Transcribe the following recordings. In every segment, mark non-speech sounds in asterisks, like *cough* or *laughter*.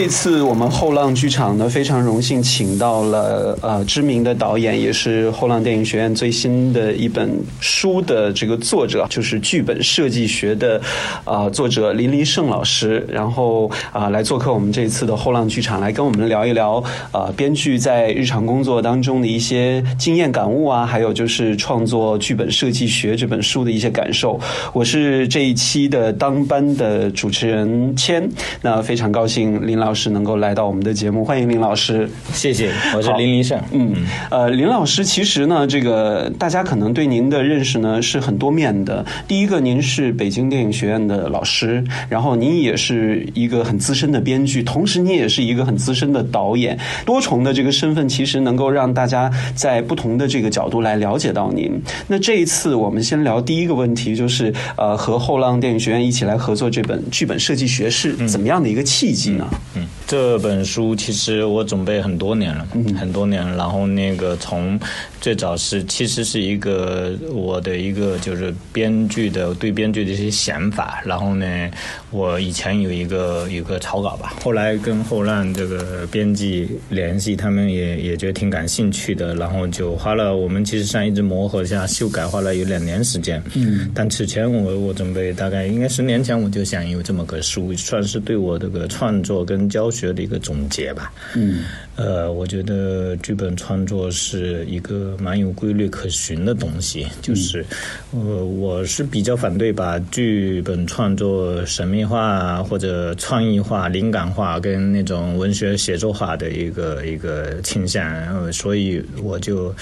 这次我们后浪剧场呢，非常荣幸请到了呃知名的导演，也是后浪电影学院最新的一本书的这个作者，就是剧本设计学的啊作者林黎胜老师，然后啊来做客我们这次的后浪剧场，来跟我们聊一聊啊编剧在日常工作当中的一些经验感悟啊，还有就是创作剧本设计学这本书的一些感受。我是这一期的当班的主持人谦，那非常高兴林老师能够来到我们的节目，欢迎林老师。谢谢，我是林林胜。嗯，呃，林老师，其实呢，这个大家可能对您的认识呢是很多面的。第一个，您是北京电影学院的老师，然后您也是一个很资深的编剧，同时您也是一个很资深的导演，多重的这个身份，其实能够让大家在不同的这个角度来了解到您。那这一次，我们先聊第一个问题，就是呃，和后浪电影学院一起来合作这本剧本设计学是怎么样的一个契机呢？嗯，这本书其实我准备很多年了，很多年，然后那个从最早是其实是一个我的一个就是编剧的对编剧的一些想法，然后呢，我以前有一个有个草稿吧，后来跟后浪这个编辑联系，他们也也觉得挺感兴趣的，然后就花了我们其实上一直磨合下修改，花了有两年时间。嗯，但此前我我准备大概应该十年前我就想有这么个书，算是对我这个创作跟教学的一个总结吧。嗯，呃，我觉得剧本创作是一个蛮有规律可循的东西，就是，呃，我是比较反对把剧本创作神秘化或者创意化、灵感化跟那种文学写作化的一个一个倾向，呃所以我就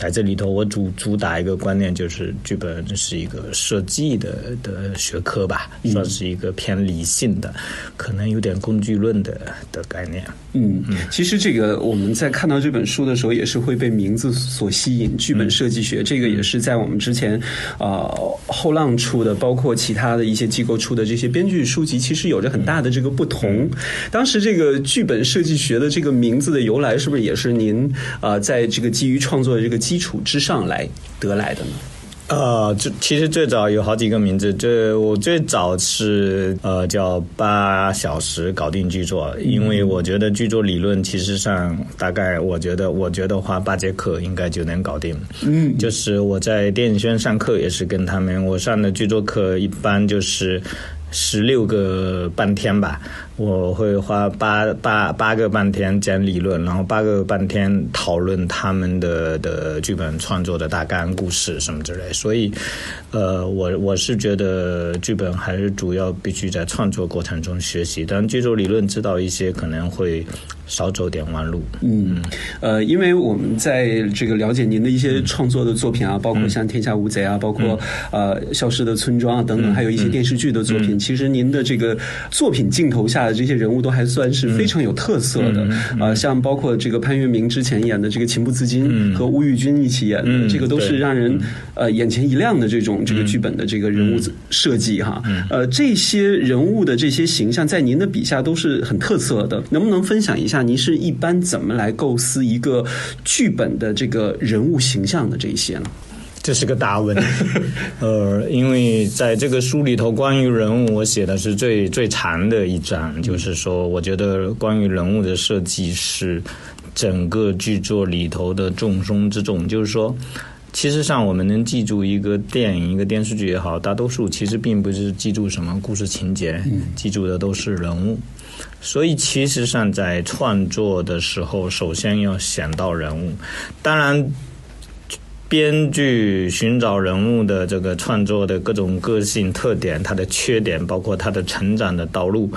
在这里头，我主主打一个观念，就是剧本是一个设计的的学科吧，算是一个偏理性的，可能有点工具论的的概念。嗯，嗯其实这个我们在看到这本书的时候，也是会被名字所吸引。剧本设计学，这个也是在我们之前呃后浪出的，包括其他的一些机构出的这些编剧书籍，其实有着很大的这个不同。当时这个剧本设计学的这个名字的由来，是不是也是您呃在这个基于创作的这个基础之上来得来的呢？呃，这其实最早有好几个名字。这我最早是呃叫八小时搞定剧作，因为我觉得剧作理论其实上大概我觉得我觉得话八节课应该就能搞定。嗯，就是我在电影学院上课也是跟他们，我上的剧作课一般就是十六个半天吧。我会花八八八个半天讲理论，然后八个半天讨论他们的的剧本创作的大纲、故事什么之类。所以，呃，我我是觉得剧本还是主要必须在创作过程中学习，但剧作理论知道一些可能会少走点弯路。嗯，呃，因为我们在这个了解您的一些创作的作品啊，包括像《天下无贼》啊，包括呃《消失的村庄》啊等等，还有一些电视剧的作品，其实您的这个作品镜头下的这些人物都还算是非常有特色的。呃，像包括这个潘粤明之前演的这个《情不自禁》和吴玉君一起演的，这个都是让人呃眼前一亮的这种这个剧本的这个人物设计哈。呃，这些人物的这些形象在您的笔下都是很特色的，能不能分享一下您是一般怎么来构思一个剧本的这个人物形象的这一些呢？这是个大问题，*laughs* 呃，因为在这个书里头，关于人物，我写的是最最长的一章，就是说，我觉得关于人物的设计是整个剧作里头的重中之重。就是说，其实上我们能记住一个电影、一个电视剧也好，大多数其实并不是记住什么故事情节，记住的都是人物。所以，其实上在创作的时候，首先要想到人物，当然。编剧寻找人物的这个创作的各种个性特点，他的缺点，包括他的成长的道路，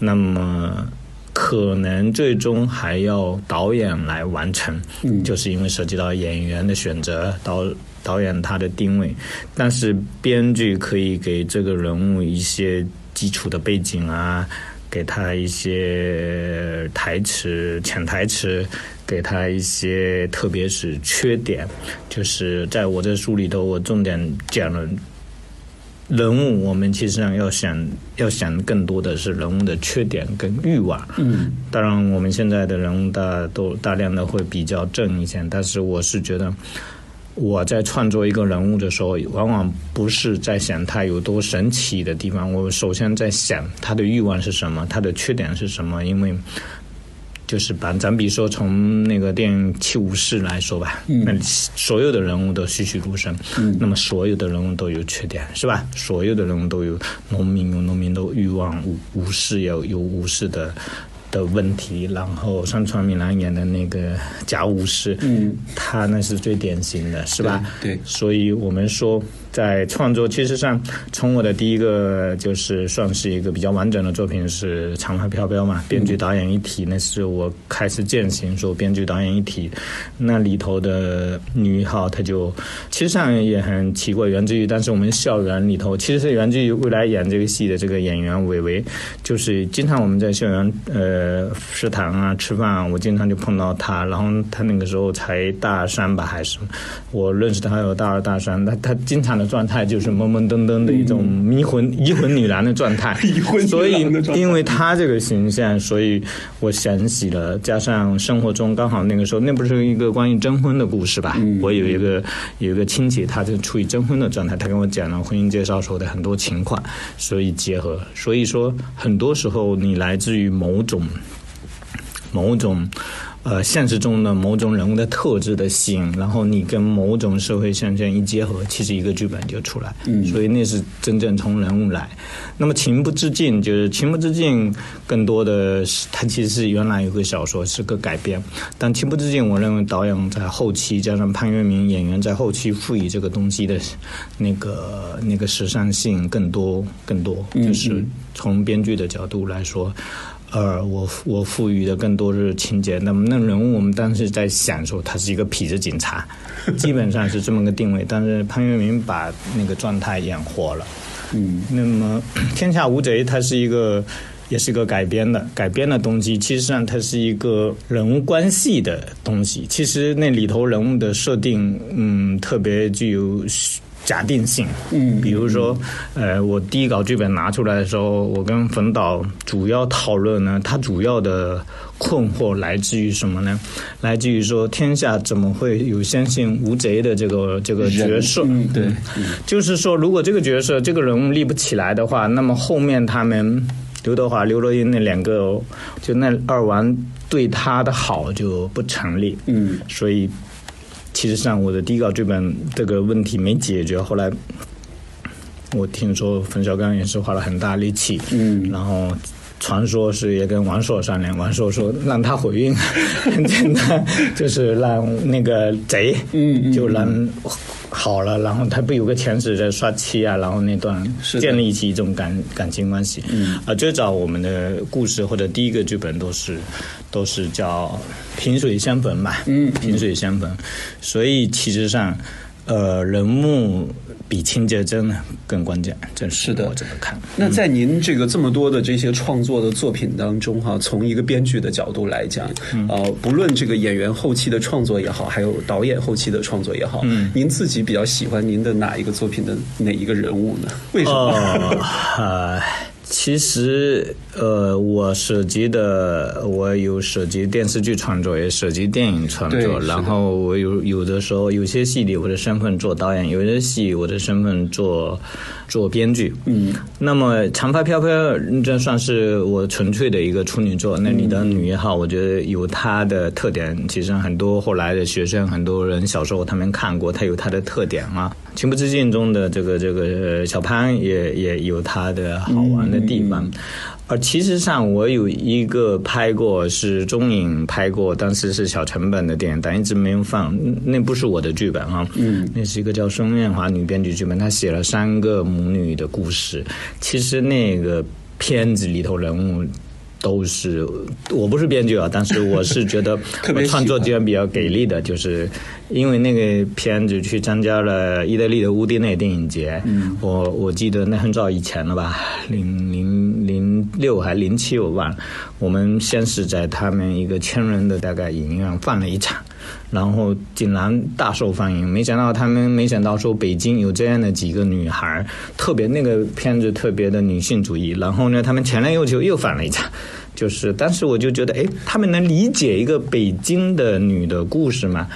那么可能最终还要导演来完成，嗯，就是因为涉及到演员的选择，导导演他的定位，但是编剧可以给这个人物一些基础的背景啊，给他一些台词、潜台词。给他一些，特别是缺点，就是在我这书里头，我重点讲了人物。我们其实上要想，要想更多的是人物的缺点跟欲望。嗯，当然，我们现在的人物大都大量的会比较正一些，但是我是觉得，我在创作一个人物的时候，往往不是在想他有多神奇的地方，我首先在想他的欲望是什么，他的缺点是什么，因为。就是把咱比如说从那个电影《七武士》来说吧，那所有的人物都栩栩如生，嗯那么所有的人物都有缺点，是吧？所有的人物都有农民有农民的欲望，武武士有有武士的。的问题，然后上川敏郎演的那个假武士，嗯，他那是最典型的，是吧？对，所以我们说，在创作，其实上从我的第一个就是算是一个比较完整的作品是《长发飘飘》嘛，编剧导演一体，那是我开始践行说编剧导演一体，那里头的女一号，她就其实上也很奇怪，源自于但是我们校园里头，其实是源自于未来演这个戏的这个演员韦唯，就是经常我们在校园呃。呃，食堂啊，吃饭啊，我经常就碰到她。然后她那个时候才大三吧，还是我认识她有大二大三。她她经常的状态就是懵懵登登的一种迷魂 *laughs* 移 *laughs* 魂女郎的状态。所以因为她这个形象，所以我想起了。加上生活中刚好那个时候，那不是一个关于征婚的故事吧？我有一个有一个亲戚，他就处于征婚的状态，他跟我讲了婚姻介绍时候的很多情况，所以结合。所以说，很多时候你来自于某种。某种，呃，现实中的某种人物的特质的吸引，然后你跟某种社会现象一结合，其实一个剧本就出来。嗯，所以那是真正从人物来。那么情不自禁，就是情不自禁，更多的是它其实是原来有个小说是个改编，但情不自禁，我认为导演在后期加上潘粤明演员在后期赋予这个东西的那个那个时尚性更多更多，就是从编剧的角度来说。呃，我我赋予的更多是情节。那么那人物，我们当时在想说，他是一个痞子警察，*laughs* 基本上是这么个定位。但是潘粤明把那个状态演活了。嗯，那么《*clears throat* 天下无贼》它是一个，也是一个改编的改编的东西。其实上它是一个人物关系的东西。其实那里头人物的设定，嗯，特别具有。假定性，嗯，比如说，呃，我第一稿剧本拿出来的时候，我跟冯导主要讨论呢，他主要的困惑来自于什么呢？来自于说天下怎么会有相信无贼的这个这个角色？对，就是说，如果这个角色这个人物立不起来的话，那么后面他们刘德华、刘若英那两个，就那二王对他的好就不成立。嗯，所以。其实上，我的第一稿剧本这个问题没解决。后来，我听说冯小刚也是花了很大力气，嗯，然后传说是也跟王朔商量，王朔说让他回应，很简单，就是让那个贼，嗯，就让。好了，然后他不有个前史在刷漆啊，然后那段建立起一种感感情关系。嗯，啊，最早我们的故事或者第一个剧本都是都是叫萍水相逢嘛。嗯，萍水相逢，所以其实上。呃，人物比情节真的更关键，真是的。我怎么看。那在您这个这么多的这些创作的作品当中，哈，从一个编剧的角度来讲，呃，不论这个演员后期的创作也好，还有导演后期的创作也好，嗯，您自己比较喜欢您的哪一个作品的哪一个人物呢？为什么？*laughs* 其实，呃，我涉及的，我有涉及电视剧创作，也涉及电影创作。然后我有有的时候，有些戏里我的身份做导演，有些戏我的身份做做编剧。嗯。那么《长发飘飘》这算是我纯粹的一个处女作。那里的女一号，我觉得有她的特点。其实很多后来的学生，很多人小时候他们看过，她有她的特点啊。情不自禁中的这个这个小潘也也有他的好玩的地方，而其实上我有一个拍过是中影拍过，当时是小成本的电影，但一直没有放。那不是我的剧本啊，嗯，那是一个叫孙艳华女编剧剧本，她写了三个母女的故事。其实那个片子里头人物。都是，我不是编剧啊，但是我是觉得 *laughs* 我创作居然比较给力的，就是因为那个片子去参加了意大利的乌迪内电影节，我我记得那很早以前了吧，零零零六还零七我忘了，我们先是在他们一个千人的大概影院放了一场。然后竟然大受欢迎，没想到他们没想到说北京有这样的几个女孩，特别那个片子特别的女性主义。然后呢，他们前来又就又反了一场，就是当时我就觉得，哎，他们能理解一个北京的女的故事吗？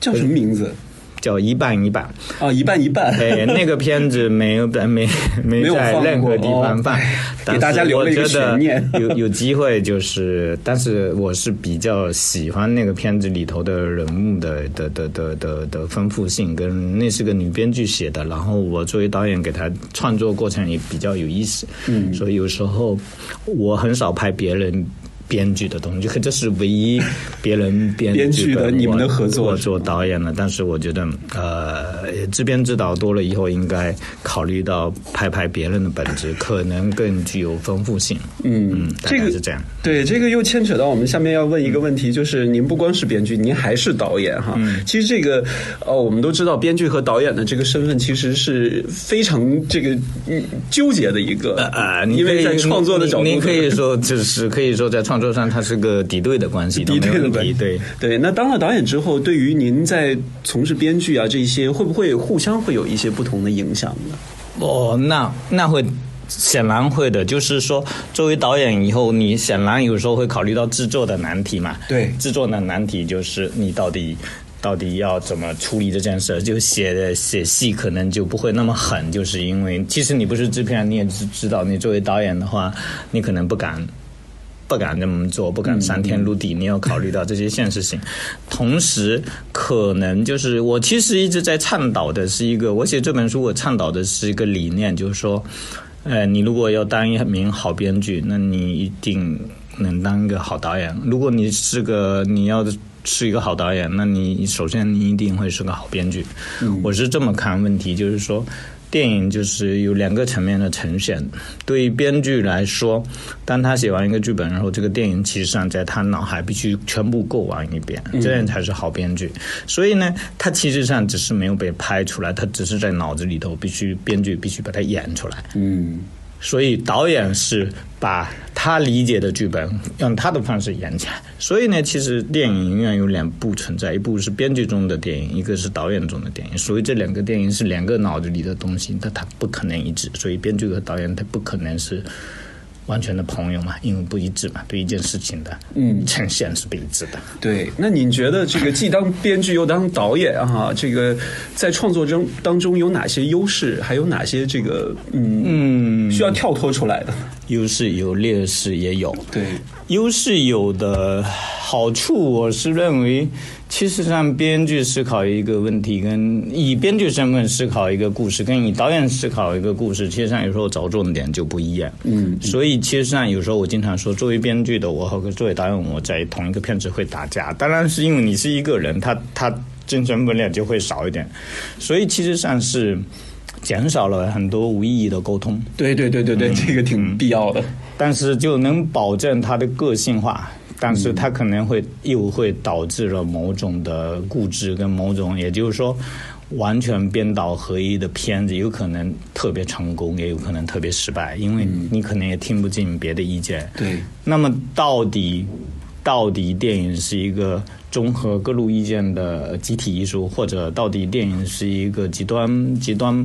叫什么名字？叫一半一半啊，一半一半。哎，那个片子没有 *laughs* 没没在任何地方放，给大家留了一个悬念。有有机会就是，但是我是比较喜欢那个片子里头的人物的的的的的的丰富性，跟那是个女编剧写的，然后我作为导演给她创作过程也比较有意思。嗯，所以有时候我很少拍别人。编剧的东西，这这是唯一别人编剧的你们的合作做导演的。但是我觉得，呃，制编指导多了以后，应该考虑到拍拍别人的本质，可能更具有丰富性。嗯，这个是这样。对，这个又牵扯到我们下面要问一个问题，就是您不光是编剧，您还是导演哈。其实这个，呃，我们都知道，编剧和导演的这个身份其实是非常这个纠结的一个啊，因为在创作的角度，您可以说就是可以说在创。作上，它是个敌对的关系，*laughs* 敌对的关系。对对。那当了导演之后，对于您在从事编剧啊这些，会不会互相会有一些不同的影响呢？哦，那那会显然会的。就是说，作为导演以后，你显然有时候会考虑到制作的难题嘛。对，制作的难题就是你到底到底要怎么处理这件事？就写的写戏可能就不会那么狠，就是因为其实你不是制片人，你也知知道，你作为导演的话，你可能不敢。不敢这么做，不敢三天入地。你要考虑到这些现实性，同时可能就是我其实一直在倡导的是一个，我写这本书我倡导的是一个理念，就是说，呃，你如果要当一名好编剧，那你一定能当一个好导演。如果你是个你要是一个好导演，那你首先你一定会是个好编剧。我是这么看问题，就是说。电影就是有两个层面的呈现。对于编剧来说，当他写完一个剧本，然后这个电影其实上在他脑海必须全部过完一遍，这样才是好编剧。所以呢，他其实上只是没有被拍出来，他只是在脑子里头必须编剧必须把它演出来。嗯。所以导演是把他理解的剧本用他的方式演起来。所以呢，其实电影永远有两部存在，一部是编剧中的电影，一个是导演中的电影。所以这两个电影是两个脑子里的东西，但它不可能一致。所以编剧和导演他不可能是。完全的朋友嘛，因为不一致嘛，对一件事情的嗯呈现是不一致的。对，那你觉得这个既当编剧又当导演啊，这个在创作中当中有哪些优势，还有哪些这个嗯需要跳脱出来的？优势有，劣势也有。对，优势有的好处，我是认为。其实上，编剧思考一个问题，跟以编剧身份思考一个故事，跟以导演思考一个故事，其实上有时候着重点就不一样。嗯，所以其实上有时候我经常说，作为编剧的我和作为导演我在同一个片子会打架，当然是因为你是一个人，他他精神分量就会少一点，所以其实上是减少了很多无意义的沟通。对对对对对，这个挺必要的，但是就能保证它的个性化。但是它可能会又会导致了某种的固执跟某种，也就是说，完全编导合一的片子，有可能特别成功，也有可能特别失败，因为你可能也听不进别的意见。对。那么到底到底电影是一个综合各路意见的集体艺术，或者到底电影是一个极端极端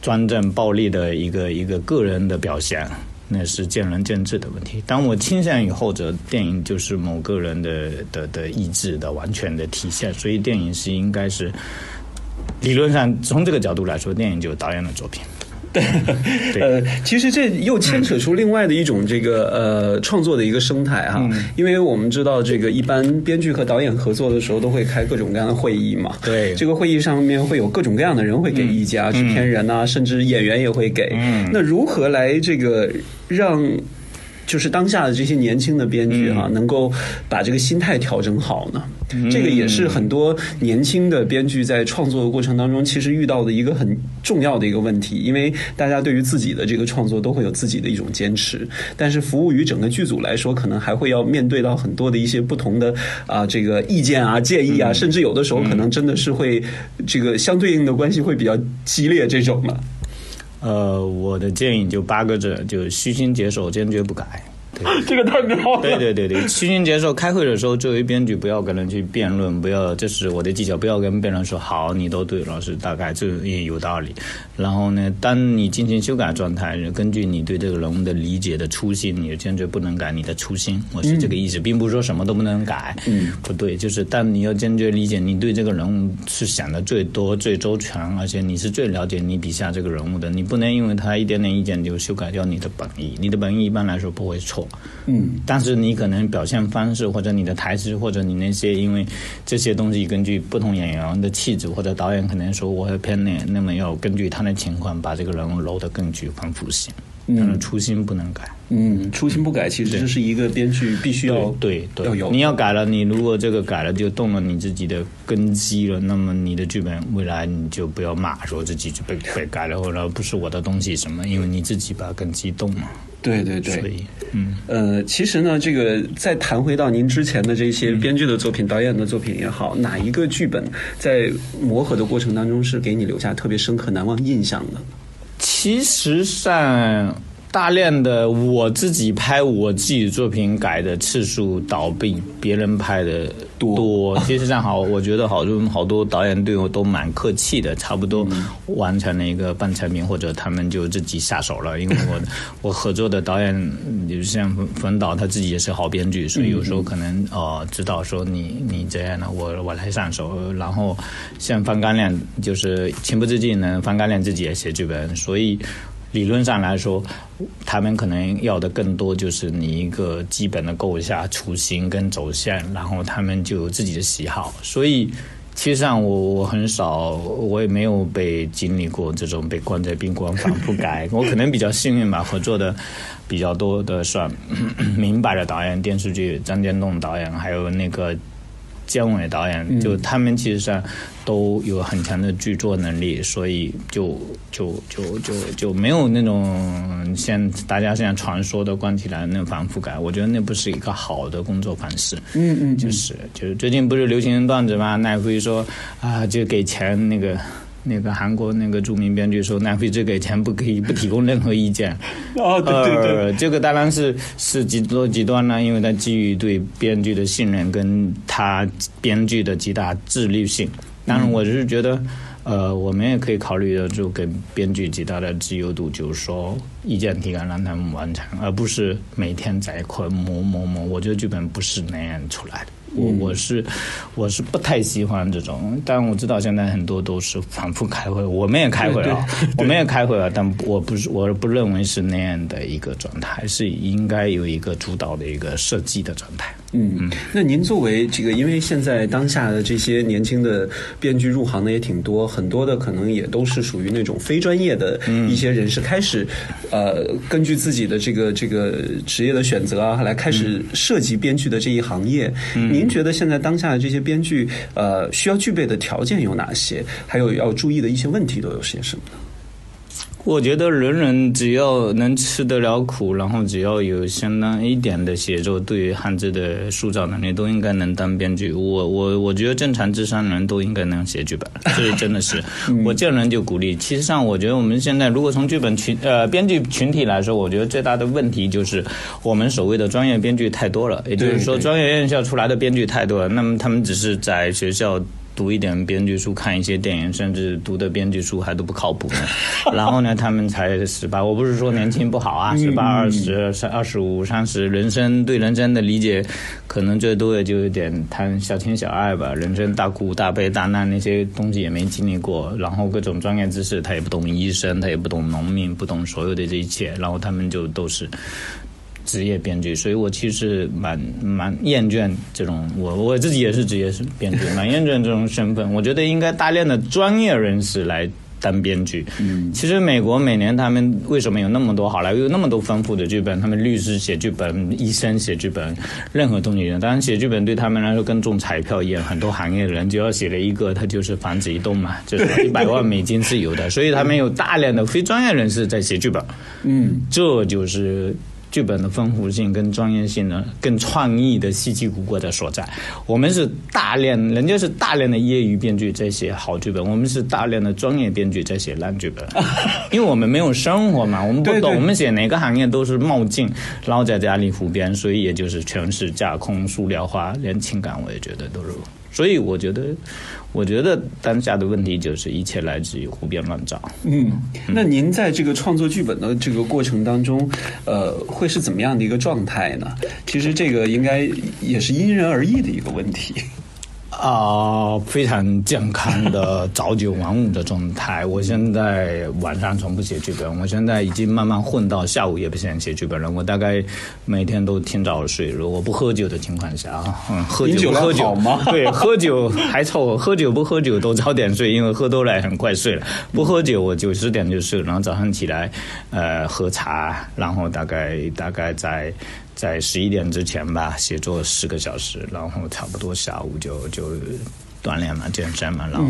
专政暴力的一个一个个人的表现？那是见仁见智的问题。当我倾向于后者，电影就是某个人的的的意志的完全的体现，所以电影是应该是理论上从这个角度来说，电影就是导演的作品。*laughs* 对，呃，其实这又牵扯出另外的一种这个呃创作的一个生态哈，因为我们知道这个一般编剧和导演合作的时候都会开各种各样的会议嘛，对，这个会议上面会有各种各样的人会给意见，制片人呐，甚至演员也会给，那如何来这个让？就是当下的这些年轻的编剧哈，能够把这个心态调整好呢？这个也是很多年轻的编剧在创作的过程当中，其实遇到的一个很重要的一个问题。因为大家对于自己的这个创作都会有自己的一种坚持，但是服务于整个剧组来说，可能还会要面对到很多的一些不同的啊这个意见啊建议啊，甚至有的时候可能真的是会这个相对应的关系会比较激烈这种的。呃，我的建议就八个字，就虚心接受，坚决不改。这个太妙了。对对对对，虚心接受。开会的时候，作为编剧，不要跟人去辩论，不要这是我的技巧，不要跟别人说好，你都对，老师大概这也有道理。然后呢，当你进行修改状态，根据你对这个人物的理解的初心，你坚决不能改你的初心。我是这个意思，并不是说什么都不能改。嗯，不对，就是但你要坚决理解你对这个人物是想的最多、最周全，而且你是最了解你笔下这个人物的，你不能因为他一点点意见就修改掉你的本意。你的本意一般来说不会错。嗯，但是你可能表现方式或者你的台词或者你那些，因为这些东西根据不同演员的气质或者导演可能说我要偏那，那么要根据他的情况把这个人物揉得更具丰富性。嗯，初心不能改。嗯，初心不改，其实这是一个编剧必须要对对要有。你要改了，你如果这个改了就动了你自己的根基了，那么你的剧本未来你就不要骂说自己就被被改了或者不是我的东西什么，因为你自己把根基动了。对对对，所以嗯呃，其实呢，这个再谈回到您之前的这些编剧的作品、导演的作品也好，哪一个剧本在磨合的过程当中是给你留下特别深刻、难忘印象的？其实上。大量的我自己拍我自己作品改的次数，倒比别人拍的多。*laughs* 其实上好，我觉得好多好多导演对我都蛮客气的，差不多完成了一个半成品，或者他们就自己下手了。因为我 *laughs* 我合作的导演，比如像冯冯导，他自己也是好编剧，所以有时候可能呃知道说你你这样的，我我来上手。然后像方刚亮，就是情不自禁呢，方刚亮自己也写剧本，所以。理论上来说，他们可能要的更多就是你一个基本的构架、雏形跟走向，然后他们就有自己的喜好。所以，其实上我我很少，我也没有被经历过这种被关在宾馆反复改。我可能比较幸运吧，合作的比较多的算明白的导演，电视剧张建栋导演，还有那个。姜伟导演，就他们其实上都有很强的剧作能力，所以就就就就就没有那种像大家现在传说的关起来那种反复改。我觉得那不是一个好的工作方式。嗯嗯，就是就是最近不是流行段子嘛？奈飞说啊，就给钱那个。那个韩国那个著名编剧说，南非只给钱，不可以不提供任何意见。*laughs* 哦，对对对，这个当然是是极多极端了，因为他基于对编剧的信任，跟他编剧的极大自律性。当然，我是觉得，呃，我们也可以考虑的，就给编剧极大的自由度，就是说意见提纲让他们完成，而不是每天在一块磨磨磨。我觉得剧本不是那样出来的。我我是我是不太喜欢这种，但我知道现在很多都是反复开会，我们也开会了，我们也开会了，但我不是我不认为是那样的一个状态，是应该有一个主导的一个设计的状态。嗯，那您作为这个，因为现在当下的这些年轻的编剧入行的也挺多，很多的可能也都是属于那种非专业的一些人士，开始呃根据自己的这个这个职业的选择啊，来开始涉及编剧的这一行业。您觉得现在当下的这些编剧呃需要具备的条件有哪些？还有要注意的一些问题都有些什么呢？我觉得人人只要能吃得了苦，然后只要有相当一点的写作对于汉字的塑造能力，都应该能当编剧。我我我觉得正常智商人都应该能写剧本，这是真的是我见人就鼓励。其实上，我觉得我们现在如果从剧本群呃编剧群体来说，我觉得最大的问题就是我们所谓的专业编剧太多了，也就是说专业院校出来的编剧太多了，那么他们只是在学校。读一点编剧书，看一些电影，甚至读的编剧书还都不靠谱呢。*laughs* 然后呢，他们才十八。我不是说年轻不好啊，十八、二十、三、二十五、三十，人生对人生的理解，可能最多也就有点谈小情小爱吧。人生大苦大悲大难那些东西也没经历过，然后各种专业知识他也不懂，医生他也不懂，农民不懂所有的这一切，然后他们就都是。职业编剧，所以我其实蛮蛮厌倦这种，我我自己也是职业编剧，蛮厌倦这种身份。我觉得应该大量的专业人士来当编剧。嗯，其实美国每年他们为什么有那么多好莱坞有那么多丰富的剧本？他们律师写剧本，医生写剧本，任何东西。当然写剧本对他们来说跟中彩票一样，很多行业的人只要写了一个，他就是房子一栋嘛，就是一百万美金是有的。所以他们有大量的非专业人士在写剧本。嗯，这就是。剧本的丰富性跟专业性呢，更创意的稀奇古怪的所在。我们是大量，人家是大量的业余编剧在写好剧本，我们是大量的专业编剧在写烂剧本。*laughs* 因为我们没有生活嘛，我们不懂，我们写哪个行业都是冒进，然后在家里胡编，所以也就是全是架空、塑料化，连情感我也觉得都是。所以我觉得，我觉得当下的问题就是一切来自于胡编乱造。嗯，那您在这个创作剧本的这个过程当中，呃，会是怎么样的一个状态呢？其实这个应该也是因人而异的一个问题。啊，非常健康的早九晚五的状态。我现在晚上从不写剧本，我现在已经慢慢混到下午也不想写剧本了。我大概每天都挺早睡，如果不喝酒的情况下啊，嗯，喝酒喝酒吗？对，喝酒还凑合，喝酒不喝酒都早点睡，因为喝多了很快睡了。不喝酒我九十点就睡，然后早上起来，呃，喝茶，然后大概大概在。在十一点之前吧，写作十个小时，然后差不多下午就就锻炼嘛、健身嘛，然后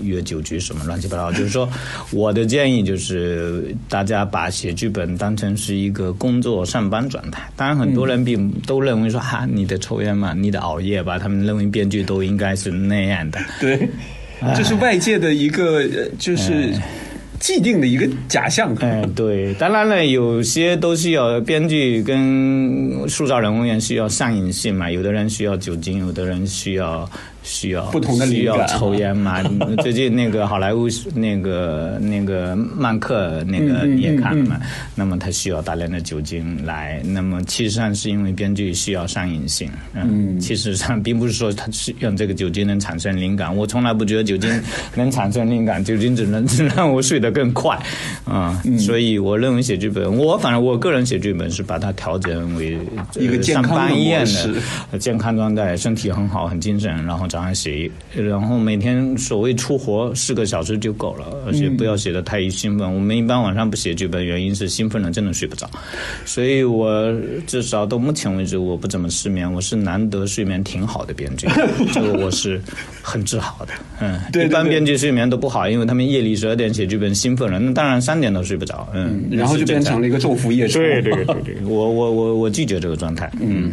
约酒局什么乱七八糟。就是说，我的建议就是大家把写剧本当成是一个工作上班状态。当然，很多人并都认为说哈，你的抽烟嘛，你的熬夜吧，他们认为编剧都应该是那样的。对，这是外界的一个就是。既定的一个假象，哎，对，当然了，有些都需要编剧跟塑造人物也需要上瘾性嘛，有的人需要酒精，有的人需要。需要不同的需要抽烟嘛？*laughs* 最近那个好莱坞那个那个曼克那个你也看了嘛？那么他需要大量的酒精来，那么其实上是因为编剧需要上瘾性。嗯，其实上并不是说他是用这个酒精能产生灵感。我从来不觉得酒精 *laughs* 能产生灵感，酒精只能只让我睡得更快啊。所以我认为写剧本，我反正我个人写剧本是把它调整为一个上班一样的健康状态，身体很好，很精神，然后。早上写，然后每天所谓出活四个小时就够了，而且不要写的太兴奋。我们一般晚上不写剧本，原因是兴奋了真的睡不着。所以我至少到目前为止，我不怎么失眠，我是难得睡眠挺好的编剧，*laughs* 这个我是很自豪的。嗯，对一般编剧睡眠都不好，因为他们夜里十二点写剧本兴奋了，那当然三点都睡不着。嗯，然后就变成了一个昼伏夜出。对对对对，我我我我拒绝这个状态。嗯。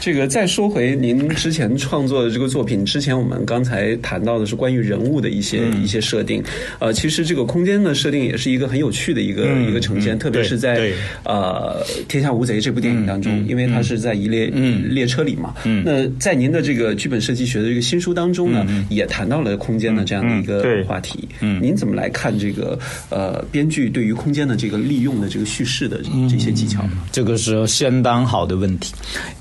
这个再说回您之前创作的这个作品，之前我们刚才谈到的是关于人物的一些一些设定，呃，其实这个空间的设定也是一个很有趣的一个一个呈现，特别是在呃《天下无贼》这部电影当中，因为它是在一列列车里嘛。那在您的这个剧本设计学的这个新书当中呢，也谈到了空间的这样的一个话题。您怎么来看这个呃编剧对于空间的这个利用的这个叙事的这些技巧？这个是相当好的问题，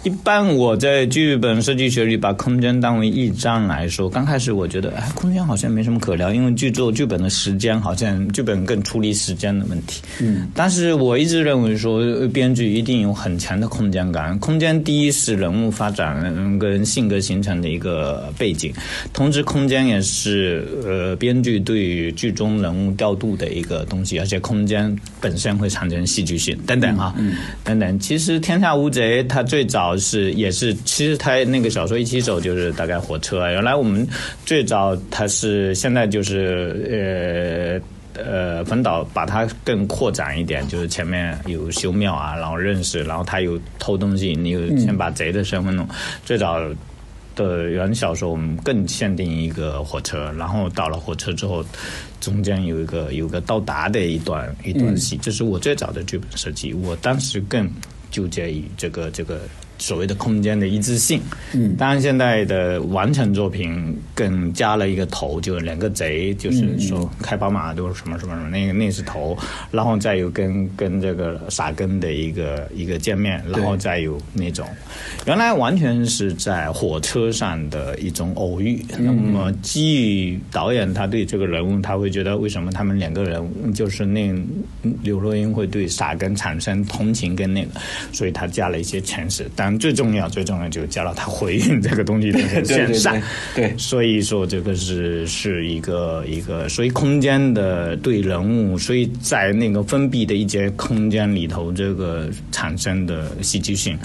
一般。我在剧本设计学里把空间当为一章来说，刚开始我觉得，哎，空间好像没什么可聊，因为剧作剧本的时间好像剧本更处理时间的问题。嗯，但是我一直认为说，编剧一定有很强的空间感。空间第一是人物发展跟性格形成的一个背景，同时空间也是呃编剧对于剧中人物调度的一个东西，而且空间本身会产生戏剧性等等啊，等等。其实《天下无贼》它最早是。也是，其实他那个小说一起走就是大概火车。原来我们最早他是现在就是呃呃，冯导把它更扩展一点，就是前面有修庙啊，然后认识，然后他有偷东西，你有先把贼的身份弄。最早的原小说我们更限定一个火车，然后到了火车之后，中间有一个有个到达的一段一段戏，这是我最早的剧本设计。我当时更纠结于这个这个。所谓的空间的一致性，嗯，当然现在的完成作品更加了一个头，就两个贼，就是说开宝马都是什么什么什么，那个那是头，然后再有跟跟这个傻根的一个一个见面，然后再有那种，原来完全是在火车上的一种偶遇。那么基于导演他对这个人物，他会觉得为什么他们两个人就是那刘若英会对傻根产生同情跟那个，所以他加了一些诠释，但最重要，最重要就是加了他回应这个东西的 *laughs* 线上，对，所以说这个是是一个一个，所以空间的对人物，所以在那个封闭的一节空间里头，这个产生的戏剧性。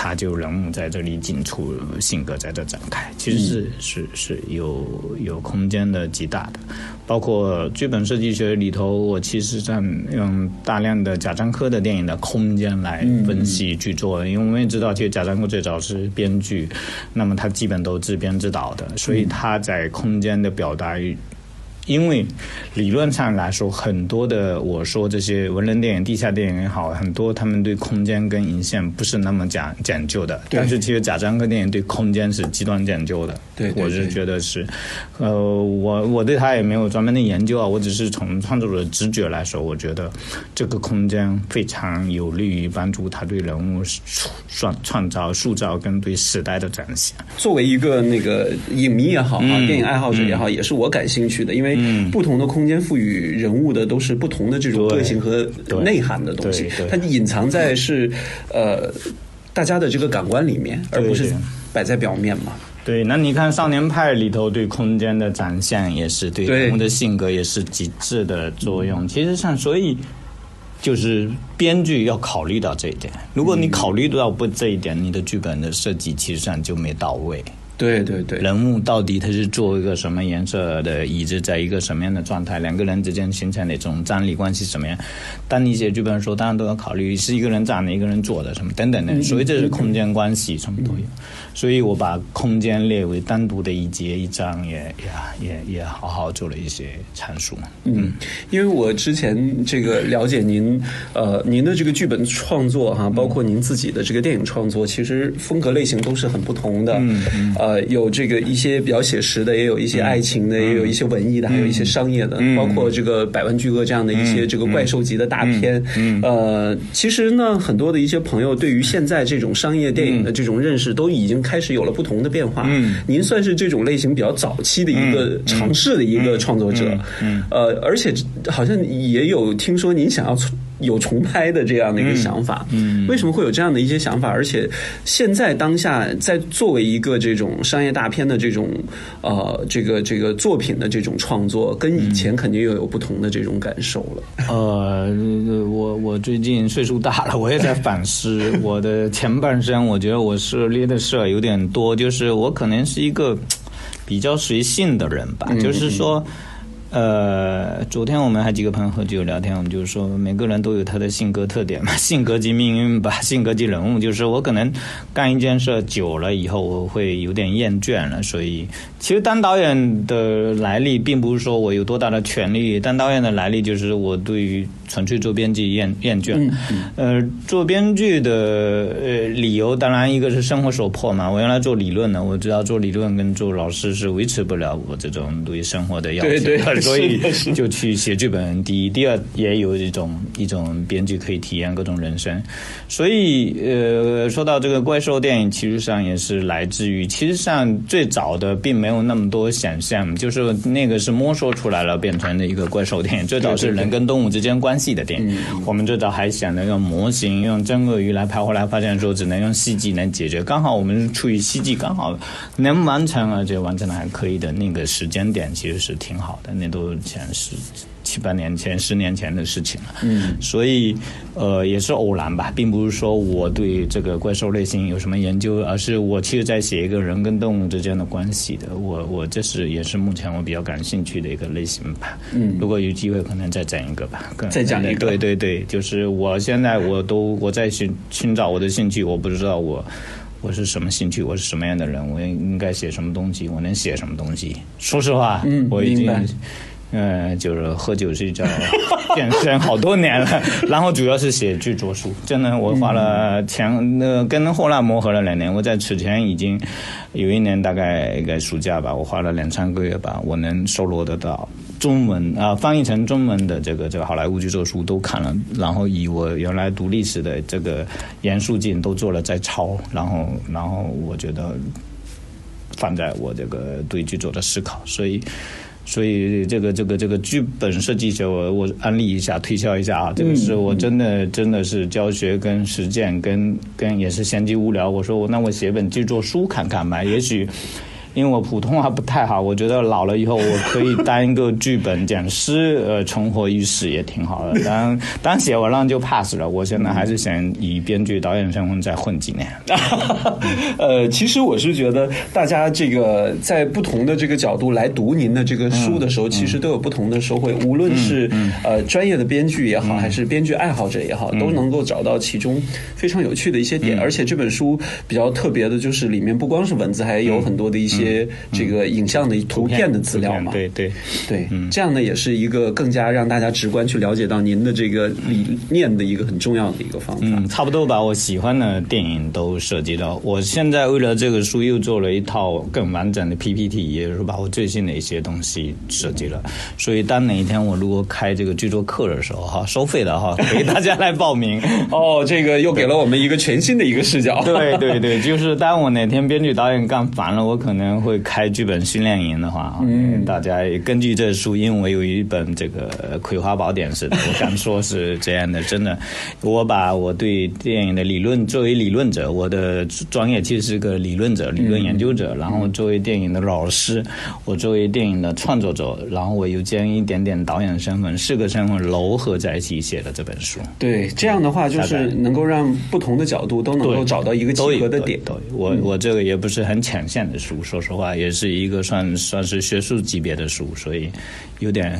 他就人物在这里进出，性格在这展开，其实是、是是有有空间的极大的。包括剧本设计学里头，我其实上用大量的贾樟柯的电影的空间来分析剧作，因为我们也知道，其实贾樟柯最早是编剧，那么他基本都自编自导的，所以他在空间的表达与。因为理论上来说，很多的我说这些文人电影、地下电影也好，很多他们对空间跟影线不是那么讲讲究的。对但是其实贾樟柯电影对空间是极端讲究的。对对我是觉得是，呃，我我对他也没有专门的研究啊，我只是从创作者的直觉来说，我觉得这个空间非常有利于帮助他对人物创创造、塑造跟对时代的展现。作为一个那个影迷也好啊，嗯电影爱好者也好，也是我感兴趣的，因为不同的空间赋予人物的都是不同的这种个性和内涵的东西。它隐藏在是呃大家的这个感官里面，而不是摆在表面嘛。对，那你看《少年派》里头对空间的展现，也是对对。人物的性格也是极致的作用。其实上，所以就是编剧要考虑到这一点。如果你考虑到不这一点，你的剧本的设计其实上就没到位。对对对，人物到底他是做一个什么颜色的椅子，在一个什么样的状态，两个人之间形成的这种张力关系什么样？当你写剧本的时候，当然都要考虑是一个人站的，一个人坐的，什么等等的。所以这是空间关系，什么都有。所以我把空间列为单独的一节一章，也也也也好好做了一些阐述。嗯，因为我之前这个了解您，呃，您的这个剧本创作哈，包括您自己的这个电影创作，其实风格类型都是很不同的。嗯呃，有这个一些比较写实的，也有一些爱情的，也有一些文艺的，还有一些商业的，包括这个《百万巨鳄》这样的一些这个怪兽级的大片。嗯，呃，其实呢，很多的一些朋友对于现在这种商业电影的这种认识，都已经开始有了不同的变化。嗯，您算是这种类型比较早期的一个尝试的一个创作者。嗯，呃，而且好像也有听说您想要重有重拍的这样的一个想法。嗯，为什么会有这样的一些想法？而且现在当下在作为一个这种商业大片的这种呃这个这个作品的这种创作，跟以前肯定又有不同的这种感受了。呃，我我最近岁数大了，我也在反思 *laughs* 我的前半生。我觉得我涉猎的事儿有点多，就是我可能是一个比较随性的人吧，就是说。呃，昨天我们还几个朋友喝酒聊天，我们就是说每个人都有他的性格特点嘛，*laughs* 性格及命运吧，*laughs* 性格及人物。就是我可能干一件事久了以后，我会有点厌倦了。所以，其实当导演的来历，并不是说我有多大的权利，当导演的来历就是我对于纯粹做编剧厌厌倦。呃，做编剧的呃理由，当然一个是生活所迫嘛。我原来做理论的，我知道做理论跟做老师是维持不了我这种对生活的要求。对对 *laughs* 所以就去写剧本。第一，第二也有一种一种编剧可以体验各种人生。所以呃，说到这个怪兽电影，其实上也是来自于，其实上最早的并没有那么多想象，就是那个是摸索出来了变成的一个怪兽电影。最早是人跟动物之间关系的电影，我们最早还想着用模型、用真鳄鱼来拍，后来发现说只能用细技能解决。刚好我们处于戏剧刚好能完成，而且完成的还可以的那个时间点，其实是挺好的。那都前十七八年前、十年前的事情了。嗯，所以呃也是偶然吧，并不是说我对这个怪兽类型有什么研究，而是我其实在写一个人跟动物之间的关系的。我我这是也是目前我比较感兴趣的一个类型吧。嗯，如果有机会，可能再讲一个吧。更再讲一个对对对，就是我现在我都我在寻寻找我的兴趣，我不知道我。我是什么兴趣？我是什么样的人？我应该写什么东西？我能写什么东西？说实话，嗯我已经嗯，就是喝酒睡觉、健身好多年了，然后主要是写剧作书。真的，我花了前呃跟后来磨合了两年，我在此前已经有一年大概一个暑假吧，我花了两三个月吧，我能收罗得到。中文啊、翻译成中文的这个这个好莱坞剧作书都看了，然后以我原来读历史的这个严肃劲都做了再抄，然后然后我觉得放在我这个对剧作的思考，所以。所以这个这个这个剧本设计者，我我安利一下，推销一下啊！这个是我真的真的是教学跟实践跟跟也是闲极无聊。我说我那我写本剧作书看看吧，也许因为我普通话不太好，我觉得老了以后我可以当一个剧本讲师，呃，存活于世也挺好的。当当写完了就 pass 了，我现在还是想以编剧导演身份再混几年。呃，其实我是觉得大家这个在不同的这个角度来读您的这个书的时候，其实都有不同的收获。无论是呃专业的编剧也好，还是编剧爱好者也好，都能够找到其中非常有趣的一些点。而且这本书比较特别的就是里面不光是文字，还有很多的一些。些这个影像的图片的资料嘛，对对对，这样呢也是一个更加让大家直观去了解到您的这个理念的一个很重要的一个方法。嗯，差不多把我喜欢的电影都涉及到。我现在为了这个书又做了一套更完整的 PPT，也就是把我最新的一些东西设计了。所以当哪一天我如果开这个剧作课的时候，哈，收费的哈，给大家来报名。*laughs* 哦，这个又给了我们一个全新的一个视角。对对对，就是当我哪天编剧导演干烦了，我可能。会开剧本训练营的话，嗯，大家根据这书，因为我有一本这个《葵花宝典》似的，我敢说是这样的，真的。我把我对电影的理论作为理论者，我的专业其实是个理论者、理论研究者。然后作为电影的老师，我作为电影的创作者，然后我又兼一点点导演身份、四个身份糅合在一起写的这本书。对，这样的话就是能够让不同的角度都能够找到一个契合的点。对我我这个也不是很浅显的书，说。说实话也是一个算算是学术级别的书，所以有点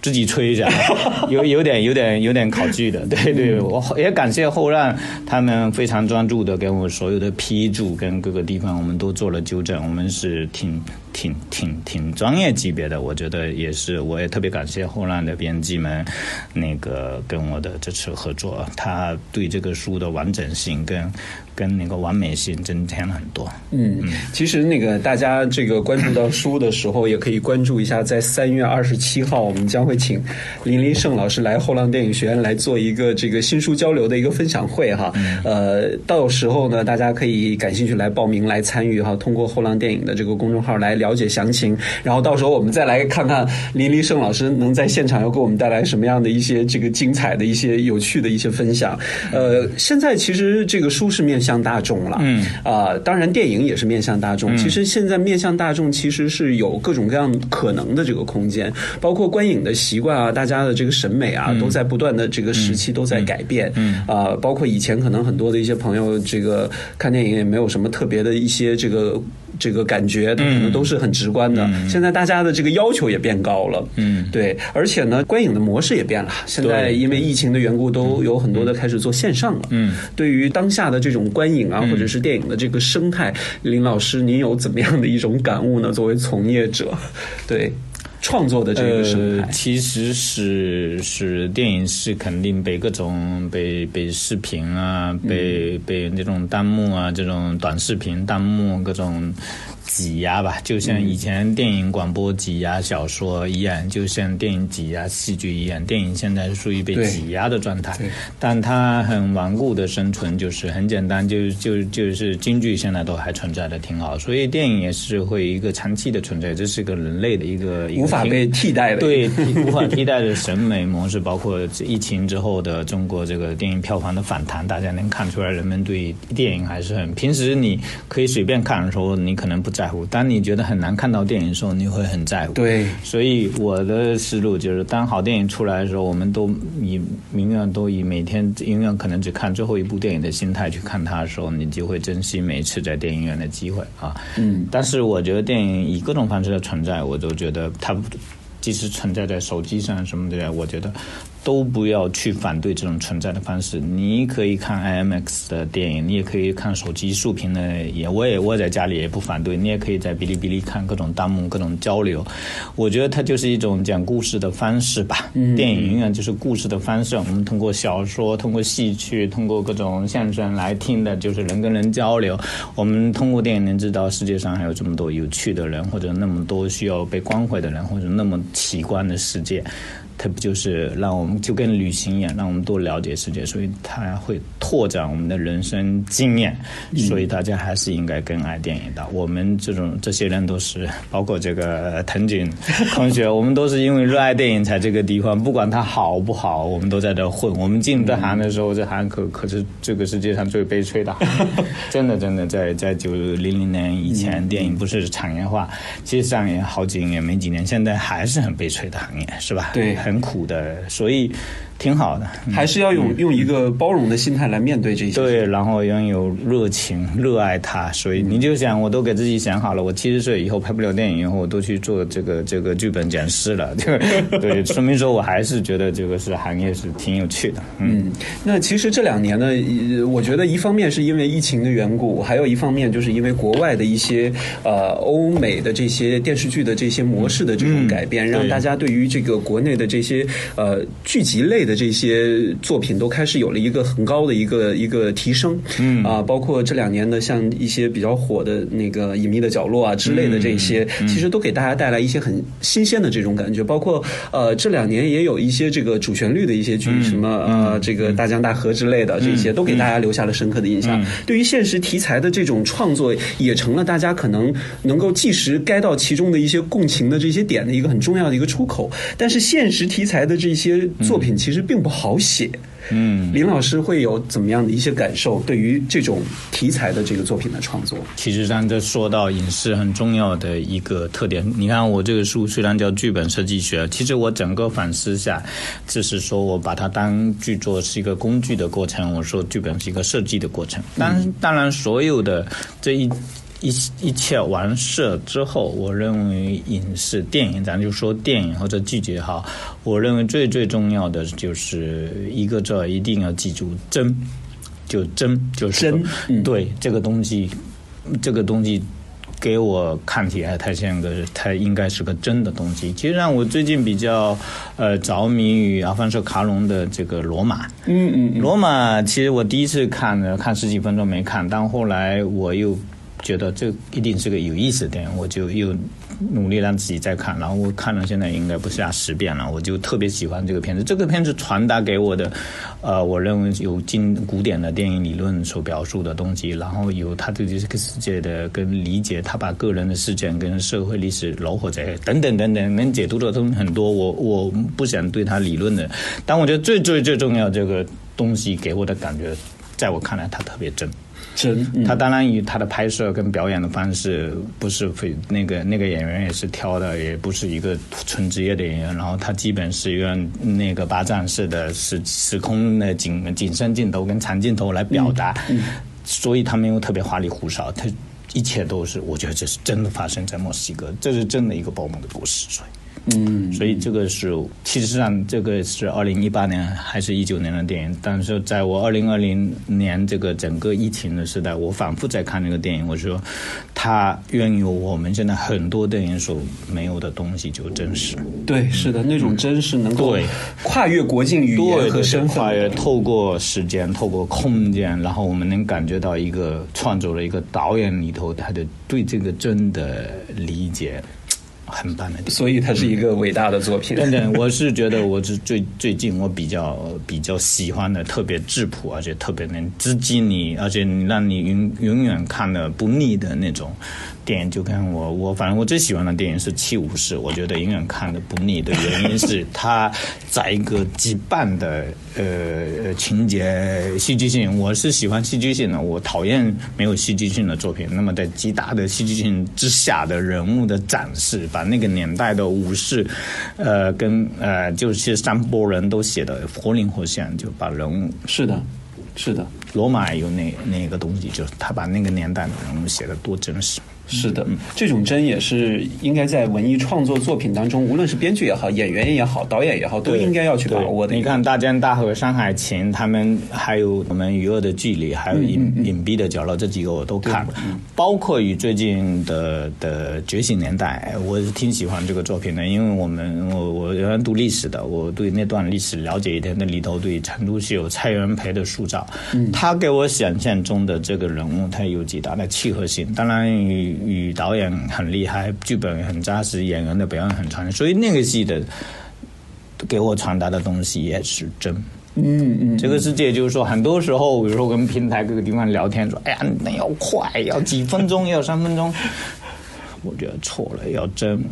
自己吹一下，*laughs* 有有点有点有点考据的。对对，我也感谢后浪，他们非常专注的给我所有的批注跟各个地方，我们都做了纠正。我们是挺挺挺挺专业级别的，我觉得也是，我也特别感谢后浪的编辑们，那个跟我的这次合作，他对这个书的完整性跟。跟那个完美性增添了很多。嗯，其实那个大家这个关注到书的时候，也可以关注一下，在三月二十七号，我们将会请林林胜老师来后浪电影学院来做一个这个新书交流的一个分享会哈。呃，到时候呢，大家可以感兴趣来报名来参与哈，通过后浪电影的这个公众号来了解详情。然后到时候我们再来看看林立胜老师能在现场要给我们带来什么样的一些这个精彩的一些有趣的一些分享。呃，现在其实这个书是面。向大众了，嗯啊，当然电影也是面向大众。其实现在面向大众，其实是有各种各样可能的这个空间，包括观影的习惯啊，大家的这个审美啊，都在不断的这个时期都在改变。嗯啊，包括以前可能很多的一些朋友，这个看电影也没有什么特别的一些这个。这个感觉，它可能都是很直观的。现在大家的这个要求也变高了，嗯，对，而且呢，观影的模式也变了。现在因为疫情的缘故，都有很多的开始做线上了。嗯，对于当下的这种观影啊，或者是电影的这个生态，林老师，您有怎么样的一种感悟呢？作为从业者，对。创作的这个生态，其实是是电影是肯定被各种被被视频啊，被被那种弹幕啊，这种短视频弹幕各种。挤压吧，就像以前电影广播挤压小说一样，就像电影挤压戏剧一样。电影现在是属于被挤压的状态，但它很顽固的生存，就是很简单，就就就是京剧现在都还存在的挺好，所以电影也是会一个长期的存在，这是个人类的一个无法被替代的对无法替代的审美模式，包括疫情之后的中国这个电影票房的反弹，大家能看出来，人们对电影还是很平时你可以随便看的时候，你可能不在。在乎，当你觉得很难看到电影的时候，你会很在乎。对，所以我的思路就是，当好电影出来的时候，我们都以永远都以每天永远可能只看最后一部电影的心态去看它的时候，你就会珍惜每一次在电影院的机会啊。嗯，但是我觉得电影以各种方式的存在，我都觉得它即使存在在手机上什么的，我觉得。都不要去反对这种存在的方式。你可以看 IMAX 的电影，你也可以看手机竖屏的，也我也我在家里也不反对。你也可以在哔哩哔哩看各种弹幕、各种交流。我觉得它就是一种讲故事的方式吧。电影永远就是故事的方式。我们通过小说、通过戏曲、通过各种相声来听的，就是人跟人交流。我们通过电影能知道世界上还有这么多有趣的人，或者那么多需要被关怀的人，或者那么奇观的世界。它不就是让我们就跟旅行一样，让我们多了解世界，所以它会拓展我们的人生经验。所以大家还是应该更爱电影的。我们这种这些人都是，*laughs* 包括这个藤井同学，*laughs* 我们都是因为热爱电影才这个地方。不管它好不好，我们都在这混。我们进这行的时候，这行可可是这个世界上最悲催的，*laughs* 真的真的，在在九零零年以前，电影不是产业化，其实上也好几年没几年，现在还是很悲催的行业，是吧？对，很很苦的，所以。挺好的，还是要用用一个包容的心态来面对这些。对，然后拥有热情，热爱它。所以你就想，我都给自己想好了，我七十岁以后拍不了电影，以后我都去做这个这个剧本讲师了。*laughs* 对，说明说我还是觉得这个是行业是挺有趣的。嗯，那其实这两年呢，我觉得一方面是因为疫情的缘故，还有一方面就是因为国外的一些呃欧美的这些电视剧的这些模式的这种改变，让大家对于这个国内的这些呃剧集类的。这些作品都开始有了一个很高的一个一个提升，嗯啊，包括这两年的像一些比较火的那个隐秘的角落啊之类的这些，其实都给大家带来一些很新鲜的这种感觉。包括呃这两年也有一些这个主旋律的一些剧，什么呃这个大江大河之类的这些，都给大家留下了深刻的印象。对于现实题材的这种创作，也成了大家可能能够即时该到其中的一些共情的这些点的一个很重要的一个出口。但是现实题材的这些作品，其实。并不好写，嗯，林老师会有怎么样的一些感受？对于这种题材的这个作品的创作，其实刚才说到影视很重要的一个特点。你看我这个书虽然叫剧本设计学，其实我整个反思下，就是说我把它当剧作是一个工具的过程。我说剧本是一个设计的过程，当当然所有的这一。一一切完事之后，我认为影视电影，咱就说电影或者剧集哈，我认为最最重要的就是一个字，一定要记住真，就真就是真，对这个东西，这个东西给我看起来它像个，它应该是个真的东西。其实让我最近比较呃着迷于阿方索卡隆的这个罗马，嗯嗯，罗马其实我第一次看呢，看十几分钟没看，但后来我又。觉得这一定是个有意思的电影，我就又努力让自己再看，然后我看了现在应该不下十遍了，我就特别喜欢这个片子。这个片子传达给我的，呃，我认为有经古典的电影理论所表述的东西，然后有他对这个世界的跟理解，他把个人的事件跟社会历史糅合在一起等等等等，能解读的东西很多。我我不想对他理论的，但我觉得最最最重要这个东西给我的感觉，在我看来，它特别真。真，他当然以他的拍摄跟表演的方式，不是非那个那个演员也是挑的，也不是一个纯职业的演员。然后他基本是用那个八战式的时时空的景景深镜头跟长镜头来表达，所以他没有特别花里胡哨，他一切都是我觉得这是真的发生在墨西哥，这是真的一个保姆的故事，所以。嗯，所以这个是，其实上这个是二零一八年还是一九年的电影，但是在我二零二零年这个整个疫情的时代，我反复在看那个电影，我说，它拥有我们现在很多电影所没有的东西，就真实。对，是的，那种真实能够跨越国境、语言和身份，跨越透过时间、透过空间，然后我们能感觉到一个创作的一个导演里头他的对这个真的理解。很棒的，所以它是一个伟大的作品。等等，我是觉得我是最最近我比较比较喜欢的，特别质朴，而且特别能直击你，而且让你永永远看的不腻的那种。电影就看我我反正我最喜欢的电影是《七武士》，我觉得永远看的不腻的原因是 *laughs* 它在一个极半的呃情节戏剧性，我是喜欢戏剧性的，我讨厌没有戏剧性的作品。那么在极大的戏剧性之下的人物的展示，把那个年代的武士，呃跟呃就是三波人都写的活灵活现，就把人物是的，是的，罗马有那那个东西，就是他把那个年代的人物写的多真实。是的，这种真也是应该在文艺创作作品当中，无论是编剧也好，演员也好，导演也好，都应该要去把握的。你看《大江大河》《山海情》，他们还有我们《娱乐的距离》，还有《隐隐蔽的角落》，这几个我都看了。包括与最近的的《觉醒年代》，我是挺喜欢这个作品的，因为我们我我原来读历史的，我对那段历史了解一点。那里头对成都是有蔡元培的塑造，他给我想象中的这个人物，他有极大的契合性。当然与与导演很厉害，剧本很扎实，演员的表演很传所以那个戏的给我传达的东西也是真。嗯嗯，这个世界就是说，很多时候，比如说跟平台各个地方聊天，说，哎呀，那要快，要几分钟，要三分钟。我觉得错了，要真，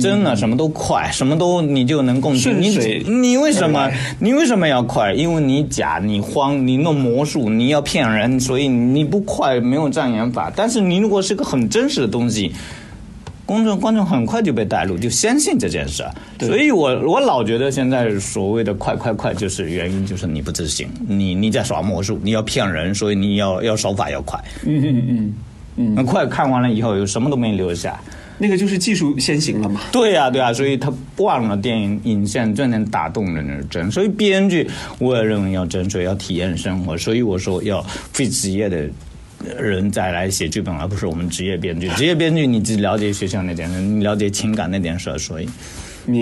真的什么都快，什么都你就能共情。你你为什么你为什么要快？因为你假，你慌，你弄魔术，你要骗人，所以你不快没有障眼法。但是你如果是个很真实的东西，公众观众很快就被带入，就相信这件事。所以我我老觉得现在所谓的快快快，就是原因就是你不自信，你你在耍魔术，你要骗人，所以你要要手法要快。嗯嗯嗯。很快看完了以后，又什么都没留下，那个就是技术先行了嘛？对呀，对呀，所以他忘了电影影像最能打动人的真。所以编剧我也认为要真，所以要体验生活。所以我说要非职业的人再来写剧本，而不是我们职业编剧。职业编剧你只了解学校那点，你了解情感那点事儿，所以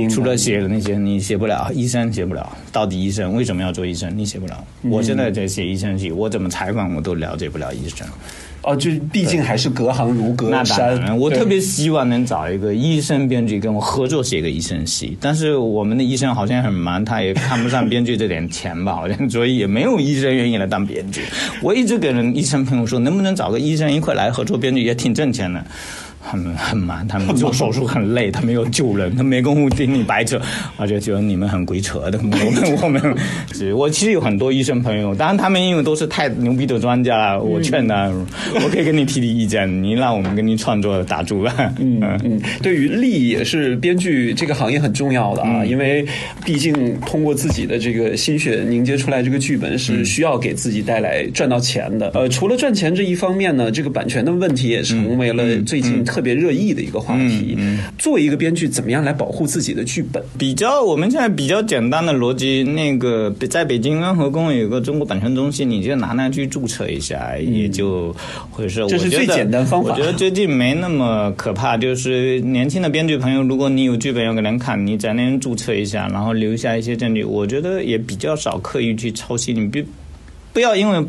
除了写的那些你写不了。医生写不了，到底医生为什么要做医生？你写不了。我现在在写医生戏，我怎么采访我都了解不了医生。哦，就毕竟还是隔行如隔山。我特别希望能找一个医生编剧跟我合作写个医生戏，但是我们的医生好像很忙，他也看不上编剧这点钱吧，好像 *laughs* 所以也没有医生愿意来当编剧。我一直跟医生朋友说，能不能找个医生一块来合作编剧，也挺挣钱的。很很忙，他们做手术很累，他没有救人，他没工夫听你白扯，而且觉得你们很鬼扯的。我们 *laughs* 我们，我其实有很多医生朋友，当然他们因为都是太牛逼的专家，我劝他，我可以跟你提提意见，你让我们给你创作打住吧。嗯嗯，对于利益也是编剧这个行业很重要的啊，因为毕竟通过自己的这个心血凝结出来这个剧本是需要给自己带来赚到钱的。呃，除了赚钱这一方面呢，这个版权的问题也成为了最近。特别热议的一个话题。作为一个编剧，怎么样来保护自己的剧本？比较我们现在比较简单的逻辑，那个在北京安和宫有个中国版权中心，你就拿那去注册一下，也就会是。这是最简单方法。我觉得最近没那么可怕，就是年轻的编剧朋友，如果你有剧本要给人看，你在那注册一下，然后留下一些证据，我觉得也比较少刻意去抄袭。你别不要因为。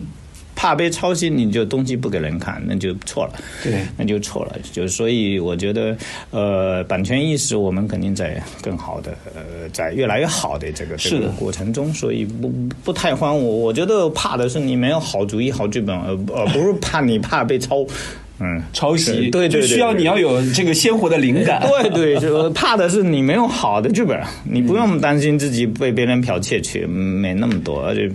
怕被抄袭，你就东西不给人看，那就错了。对，那就错了。就所以我觉得，呃，版权意识我们肯定在更好的，呃，在越来越好的这个这个过程中，所以不不太慌。我我觉得怕的是你没有好主意、好剧本，而而不是怕你怕被抄。嗯，抄袭对对，需要你要有这个鲜活的灵感。对对，就怕的是你没有好的剧本，你不用担心自己被别人剽窃去，没那么多，而且。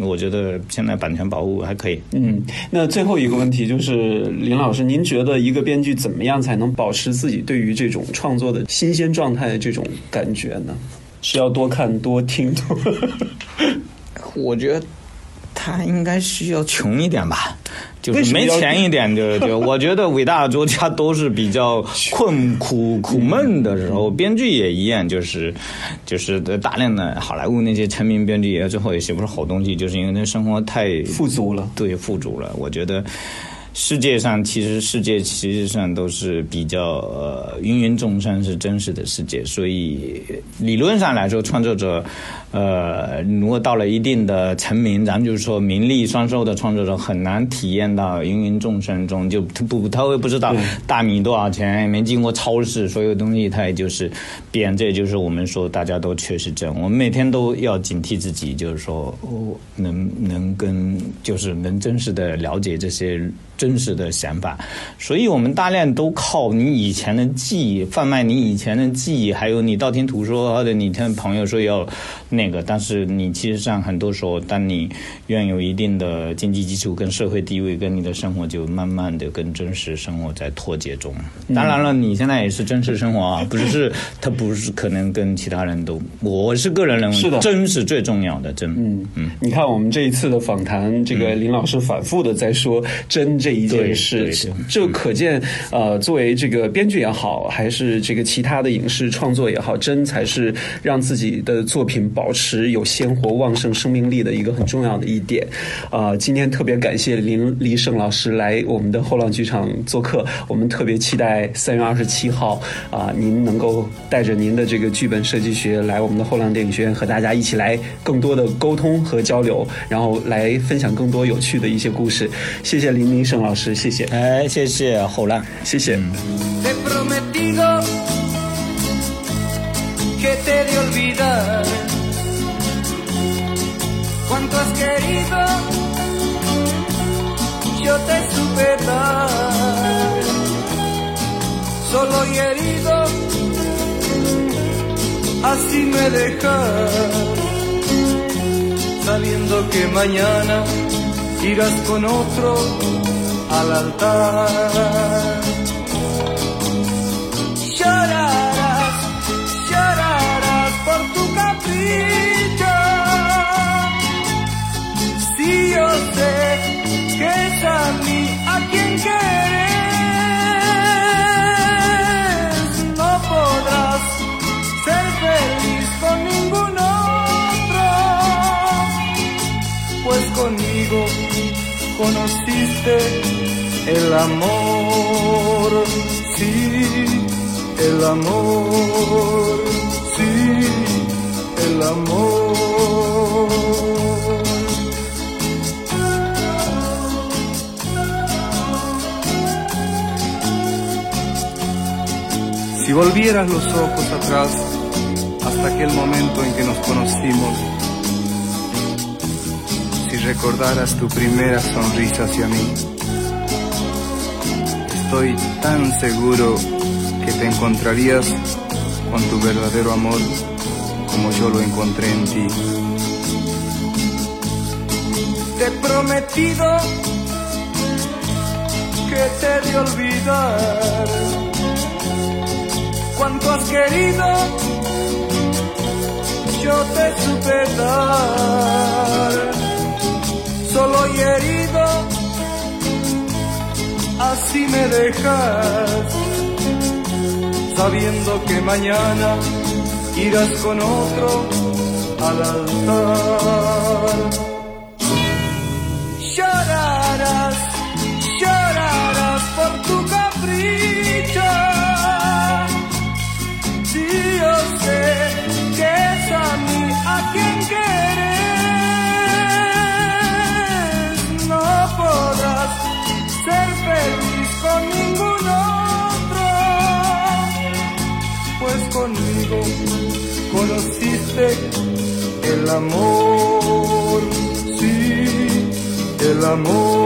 我觉得现在版权保护还可以。嗯，那最后一个问题就是，林老师，您觉得一个编剧怎么样才能保持自己对于这种创作的新鲜状态的这种感觉呢？是要多看多听多？*laughs* 我觉得。他应该需要穷一点吧，就是没钱一点就就。*laughs* 我觉得伟大的作家都是比较困苦 *laughs* 苦闷的时候，编剧也一样，就是就是大量的好莱坞那些成名编剧也最后也写不出好东西，就是因为那生活太富足了，对，富足了。我觉得。世界上其实世界其实上都是比较呃芸芸众生是真实的世界，所以理论上来说，创作者呃如果到了一定的成名，咱们就是说名利双收的创作者，很难体验到芸芸众生中就不他会不知道大米多少钱，没经过超市，所有东西他也就是变，这就是我们说大家都缺失症，我们每天都要警惕自己，就是说能能跟就是能真实的了解这些。真实的想法，所以我们大量都靠你以前的记忆，贩卖你以前的记忆，还有你道听途说，或者你听朋友说要那个，但是你其实上很多时候，当你拥有一定的经济基础跟社会地位，跟你的生活就慢慢的跟真实生活在脱节中。当然了，你现在也是真实生活啊，不是他不是可能跟其他人都，我是个人认为是的，真是最重要的真。嗯嗯，你看我们这一次的访谈，这个林老师反复的在说真这。这一件事，就可见，呃，作为这个编剧也好，还是这个其他的影视创作也好，真才是让自己的作品保持有鲜活旺盛生命力的一个很重要的一点。啊，今天特别感谢林黎胜老师来我们的后浪剧场做客，我们特别期待三月二十七号啊，您能够带着您的这个剧本设计学来我们的后浪电影学院，和大家一起来更多的沟通和交流，然后来分享更多有趣的一些故事。谢谢林黎胜。郑老师，谢谢。哎，谢谢侯浪，谢谢。solo y herido, así me dejas, sabiendo que mañana irás con otro al altar. Llorarás, llorarás por tu capricho, si yo sé que es a conociste el amor, sí, el amor, sí, el amor. Si volvieras los ojos atrás hasta aquel momento en que nos conocimos, recordaras tu primera sonrisa hacia mí, estoy tan seguro que te encontrarías con tu verdadero amor como yo lo encontré en ti. Te he prometido que te de olvidar cuanto has querido, yo te supe dar. Solo y herido, así me dejas, sabiendo que mañana irás con otro al altar. Amor, sí, el amor.